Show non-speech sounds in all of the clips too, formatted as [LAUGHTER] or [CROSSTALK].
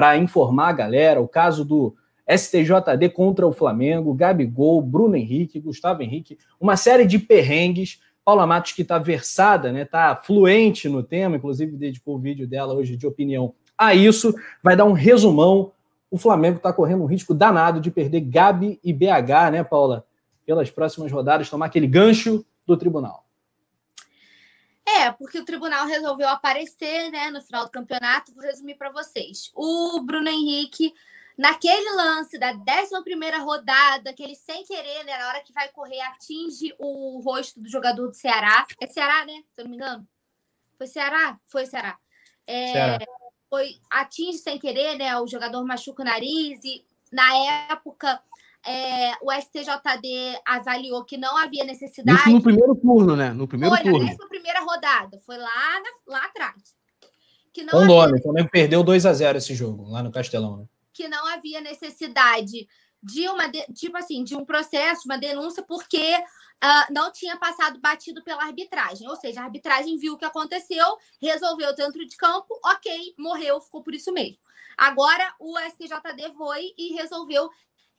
para informar a galera, o caso do STJD contra o Flamengo, Gabigol, Bruno Henrique, Gustavo Henrique, uma série de perrengues. Paula Matos, que está versada, né, está fluente no tema, inclusive dedicou o vídeo dela hoje de opinião a isso, vai dar um resumão. O Flamengo está correndo um risco danado de perder Gabi e BH, né, Paula? Pelas próximas rodadas, tomar aquele gancho do tribunal. É, porque o tribunal resolveu aparecer, né, no final do campeonato. Vou resumir para vocês. O Bruno Henrique Naquele lance da 11 rodada, que ele sem querer, né, na hora que vai correr, atinge o rosto do jogador do Ceará. É Ceará, né? Se eu não me engano. Foi Ceará? Foi Ceará. É, Ceará. Foi, atinge sem querer, né? O jogador machuca o nariz e, na época, é, o STJD avaliou que não havia necessidade. Isso no primeiro turno, né? No primeiro foi, turno. na primeira rodada. Foi lá, na, lá atrás. Que não Com havia... nome. O Flamengo perdeu 2 a 0 esse jogo, lá no Castelão, né? que não havia necessidade de uma tipo assim de um processo, uma denúncia, porque uh, não tinha passado batido pela arbitragem. Ou seja, a arbitragem viu o que aconteceu, resolveu dentro de campo, ok, morreu, ficou por isso mesmo. Agora o STJD foi e resolveu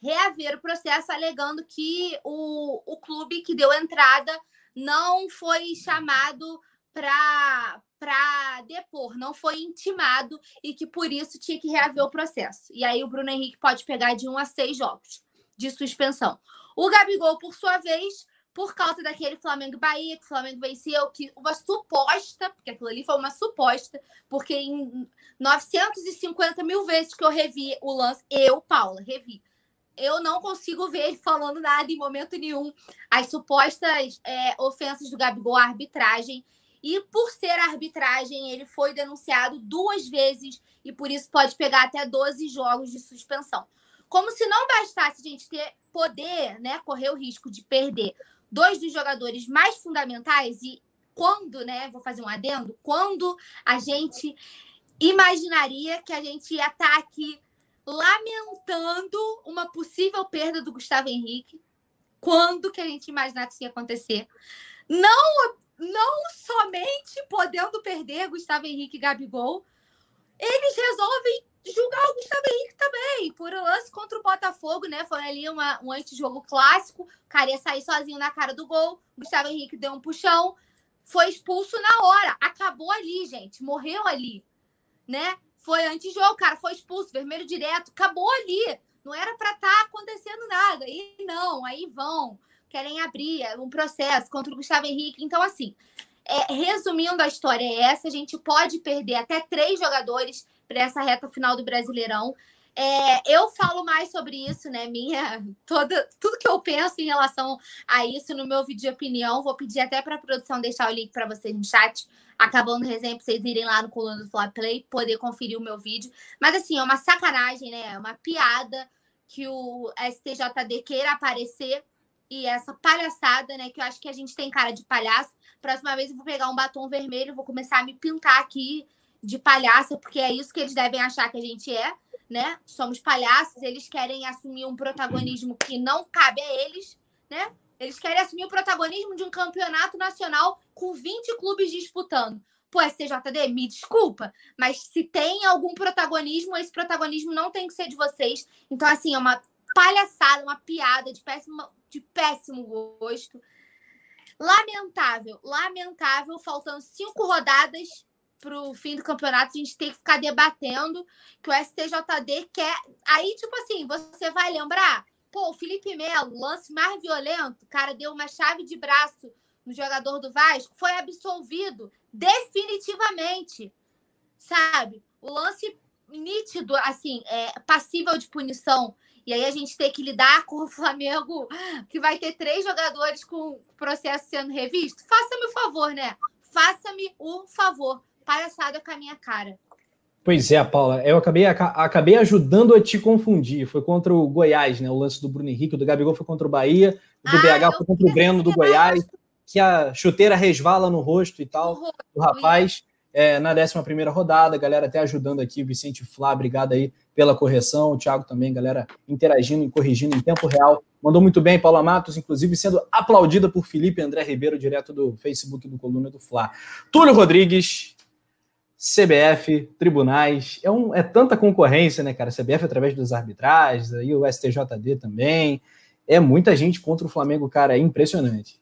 reaver o processo, alegando que o, o clube que deu entrada não foi chamado para depor, não foi intimado e que por isso tinha que reaver o processo. E aí o Bruno Henrique pode pegar de um a seis jogos de suspensão. O Gabigol, por sua vez, por causa daquele Flamengo Bahia, que o Flamengo venceu, que uma suposta, porque aquilo ali foi uma suposta, porque em 950 mil vezes que eu revi o lance, eu, Paula, revi. Eu não consigo ver ele falando nada em momento nenhum. As supostas é, ofensas do Gabigol à arbitragem e por ser arbitragem, ele foi denunciado duas vezes e por isso pode pegar até 12 jogos de suspensão. Como se não bastasse a gente ter poder, né, correr o risco de perder dois dos jogadores mais fundamentais e quando, né, vou fazer um adendo, quando a gente imaginaria que a gente ia estar aqui lamentando uma possível perda do Gustavo Henrique, quando que a gente imaginar que isso ia acontecer? Não não somente podendo perder Gustavo Henrique e Gabigol, eles resolvem julgar o Gustavo Henrique também, por um lance contra o Botafogo, né? Foi ali uma, um antijogo clássico, o cara ia sair sozinho na cara do gol, Gustavo Henrique deu um puxão, foi expulso na hora, acabou ali, gente, morreu ali, né? Foi antijogo, cara, foi expulso, vermelho direto, acabou ali. Não era para estar tá acontecendo nada. E não, aí vão querem abrir um processo contra o Gustavo Henrique. Então, assim, é, resumindo a história é essa, a gente pode perder até três jogadores para essa reta final do Brasileirão. É, eu falo mais sobre isso, né? Minha toda tudo que eu penso em relação a isso no meu vídeo de opinião. Vou pedir até para a produção deixar o link para vocês no chat, acabando o resenha, para vocês irem lá no coluna do Fly Play, poder conferir o meu vídeo. Mas assim, é uma sacanagem, né? É uma piada que o STJD queira aparecer e essa palhaçada, né? Que eu acho que a gente tem cara de palhaço. Próxima vez eu vou pegar um batom vermelho, vou começar a me pintar aqui de palhaça, porque é isso que eles devem achar que a gente é, né? Somos palhaços, eles querem assumir um protagonismo que não cabe a eles, né? Eles querem assumir o protagonismo de um campeonato nacional com 20 clubes disputando. Pô, STJD, me desculpa, mas se tem algum protagonismo, esse protagonismo não tem que ser de vocês. Então, assim, é uma palhaçada, uma piada de péssimo, de péssimo gosto. Lamentável, lamentável, faltando cinco rodadas para o fim do campeonato, a gente tem que ficar debatendo que o STJD quer. Aí, tipo assim, você vai lembrar, pô, o Felipe Melo, lance mais violento, cara deu uma chave de braço no jogador do Vasco, foi absolvido definitivamente, sabe? O lance nítido, assim, é, passível de punição. E aí a gente tem que lidar com o Flamengo, que vai ter três jogadores com o processo sendo revisto. Faça-me o favor, né? Faça-me o favor. Palhaçada com a minha cara. Pois é, Paula, eu acabei, acabei ajudando a te confundir. Foi contra o Goiás, né? O lance do Bruno Henrique, o do Gabigol foi contra o Bahia, o do ah, BH foi contra o Breno do Goiás, que a chuteira resvala no rosto e tal, do rapaz é, na 11 rodada, galera até ajudando aqui, Vicente Flá, obrigado aí pela correção, o Thiago também, galera interagindo e corrigindo em tempo real. Mandou muito bem, Paula Matos, inclusive sendo aplaudida por Felipe André Ribeiro, direto do Facebook do Coluna do Fla. Túlio Rodrigues, CBF, tribunais, é, um, é tanta concorrência, né, cara? CBF através dos arbitragens, aí o STJD também. É muita gente contra o Flamengo, cara, é impressionante.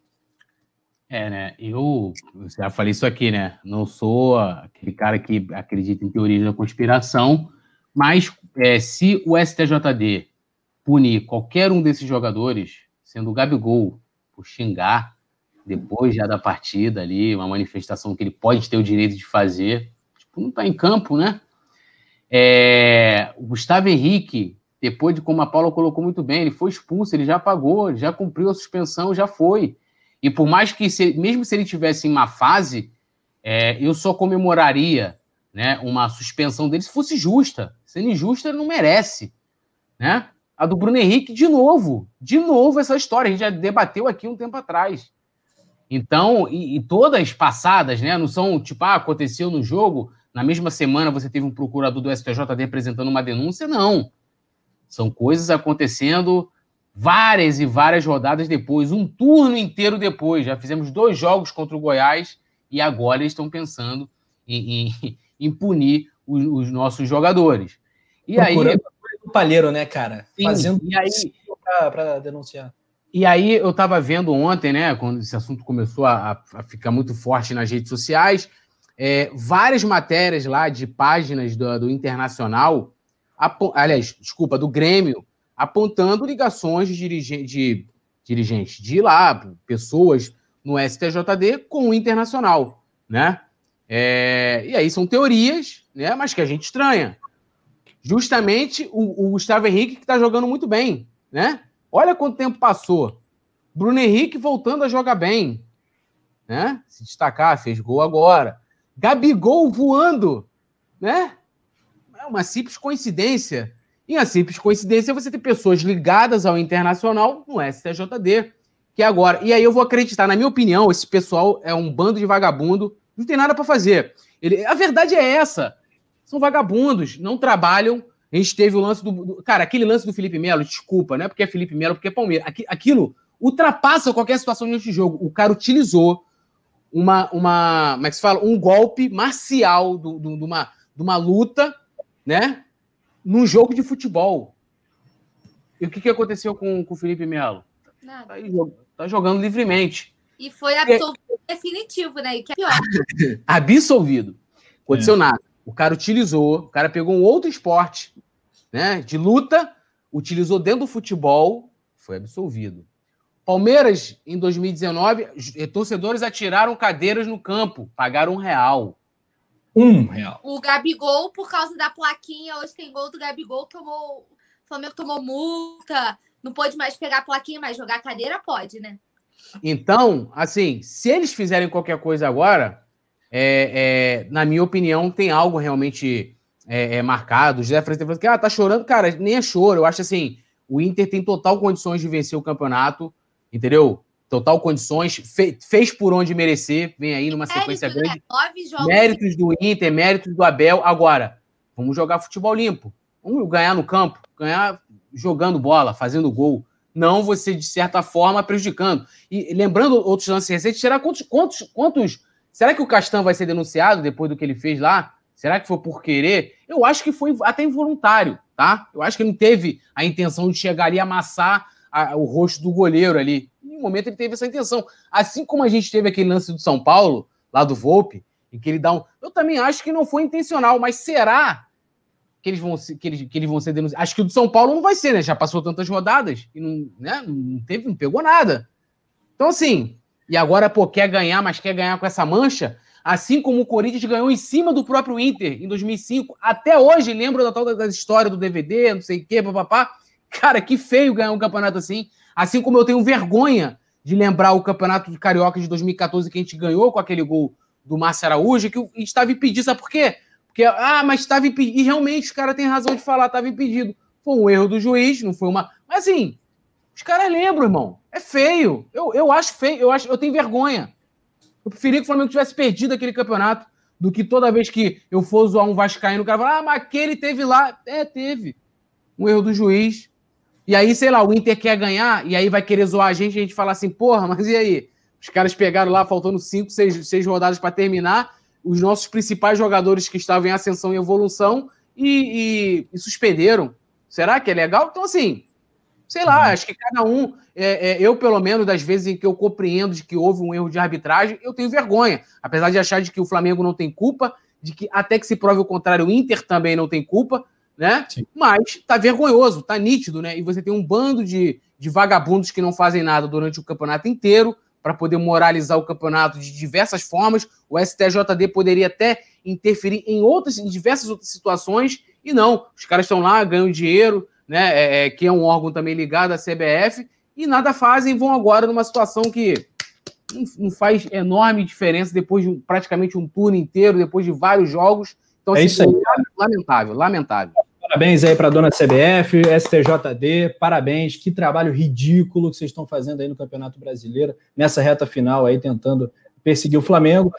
É, né? Eu já falei isso aqui, né? Não sou aquele cara que acredita em teoria da conspiração, mas é, se o STJD punir qualquer um desses jogadores, sendo o Gabigol, por xingar depois já da partida ali, uma manifestação que ele pode ter o direito de fazer, tipo, não está em campo, né? É, o Gustavo Henrique, depois de como a Paula colocou muito bem, ele foi expulso, ele já pagou, já cumpriu a suspensão, já foi. E por mais que, se, mesmo se ele tivesse em uma fase, é, eu só comemoraria né, uma suspensão dele se fosse justa. Sendo injusta, ele não merece. Né? A do Bruno Henrique, de novo, de novo essa história. A gente já debateu aqui um tempo atrás. Então, e, e todas passadas, né? Não são tipo, ah, aconteceu no jogo, na mesma semana você teve um procurador do STJD apresentando uma denúncia, não. São coisas acontecendo várias e várias rodadas depois, um turno inteiro depois. Já fizemos dois jogos contra o Goiás e agora eles estão pensando em, em, [LAUGHS] em punir os, os, nossos jogadores. E Procurando aí. O palheiro, né, cara? Sim, Fazendo e aí para denunciar. E aí eu estava vendo ontem, né, quando esse assunto começou a, a ficar muito forte nas redes sociais, é, várias matérias lá de páginas do, do Internacional, aliás, desculpa, do Grêmio, apontando ligações de, dirige, de dirigentes de lá, pessoas no STJD com o Internacional, né? É, e aí são teorias, né, mas que a gente estranha. Justamente o, o Gustavo Henrique que está jogando muito bem, né? Olha quanto tempo passou. Bruno Henrique voltando a jogar bem. Né? Se destacar, fez gol agora. Gabigol voando. Né? É uma simples coincidência. E a simples coincidência é você ter pessoas ligadas ao internacional no STJD. Que é agora. E aí eu vou acreditar, na minha opinião, esse pessoal é um bando de vagabundo, não tem nada para fazer. Ele, a verdade é essa. São vagabundos, não trabalham, a gente teve o lance do, do. cara, aquele lance do Felipe Melo, desculpa, não é porque é Felipe Melo, porque é Palmeiras. Aquilo ultrapassa qualquer situação neste jogo. O cara utilizou uma. uma como é que se fala? Um golpe marcial do, do, de, uma, de uma luta, né? Num jogo de futebol. E o que, que aconteceu com, com o Felipe Melo? Nada. Tá, tá jogando livremente. E foi absolvido é... definitivo, né? E que é pior. [LAUGHS] absolvido. Aconteceu é. nada. O cara utilizou, o cara pegou um outro esporte, né, de luta, utilizou dentro do futebol, foi absolvido. Palmeiras, em 2019, eh, torcedores atiraram cadeiras no campo, pagaram um real. Um real. O Gabigol, por causa da plaquinha, hoje tem gol do Gabigol, tomou. O Flamengo tomou multa, não pode mais pegar a plaquinha, mas jogar cadeira pode, né? Então, assim, se eles fizerem qualquer coisa agora, é, é, na minha opinião, tem algo realmente é, é marcado. O José Freitas falou que ah, tá chorando, cara, nem é choro. Eu acho assim, o Inter tem total condições de vencer o campeonato, entendeu? Total condições, fe, fez por onde merecer, vem aí numa sequência Mérito, grande. Né? Méritos do Inter, méritos do Abel. Agora, vamos jogar futebol limpo. Vamos ganhar no campo, ganhar jogando bola, fazendo gol. Não você, de certa forma, prejudicando. E lembrando outros lances recentes, será quantos, quantos, quantos Será que o Castan vai ser denunciado depois do que ele fez lá? Será que foi por querer? Eu acho que foi até involuntário, tá? Eu acho que ele não teve a intenção de chegar ali e amassar a, o rosto do goleiro ali. Em um momento ele teve essa intenção. Assim como a gente teve aquele lance do São Paulo, lá do Volpe, em que ele dá um. Eu também acho que não foi intencional, mas será que eles vão ser, que eles, que eles vão ser denunciados? Acho que o do São Paulo não vai ser, né? Já passou tantas rodadas e não, né? não teve, não pegou nada. Então, assim, e agora, pô, quer ganhar, mas quer ganhar com essa mancha, assim como o Corinthians ganhou em cima do próprio Inter em 2005. Até hoje, lembro da tal da história do DVD, não sei o quê, papapá. Cara, que feio ganhar um campeonato assim. Assim como eu tenho vergonha de lembrar o campeonato de Carioca de 2014 que a gente ganhou com aquele gol do Márcio Araújo, que estava impedido. Sabe por quê? Porque, ah, mas estava impedido. E realmente os caras têm razão de falar, estava impedido. Foi um erro do juiz, não foi uma. Mas assim, os caras lembram, irmão. É feio. Eu, eu acho feio, eu acho, eu tenho vergonha. Eu preferia que o Flamengo tivesse perdido aquele campeonato do que toda vez que eu for zoar um Vascaíno, o cara fala, ah, mas aquele teve lá. É, teve. Um erro do juiz. E aí, sei lá, o Inter quer ganhar, e aí vai querer zoar a gente, e a gente fala assim, porra, mas e aí? Os caras pegaram lá, faltando cinco, seis, seis rodadas para terminar, os nossos principais jogadores que estavam em ascensão e evolução e, e, e suspenderam. Será que é legal? Então, assim, sei lá, uhum. acho que cada um, é, é, eu pelo menos, das vezes em que eu compreendo de que houve um erro de arbitragem, eu tenho vergonha. Apesar de achar de que o Flamengo não tem culpa, de que até que se prove o contrário, o Inter também não tem culpa, né? Sim. Mas tá vergonhoso, tá nítido, né? E você tem um bando de, de vagabundos que não fazem nada durante o campeonato inteiro para poder moralizar o campeonato de diversas formas. O STJD poderia até interferir em outras, em diversas outras situações, e não. Os caras estão lá, ganham dinheiro, né? É, é, que é um órgão também ligado à CBF, e nada fazem, vão agora numa situação que não faz enorme diferença depois de praticamente um turno inteiro, depois de vários jogos. Então, é assim, isso aí. lamentável, lamentável. Parabéns aí para dona CBF, STJD, parabéns. Que trabalho ridículo que vocês estão fazendo aí no Campeonato Brasileiro, nessa reta final aí, tentando perseguir o Flamengo.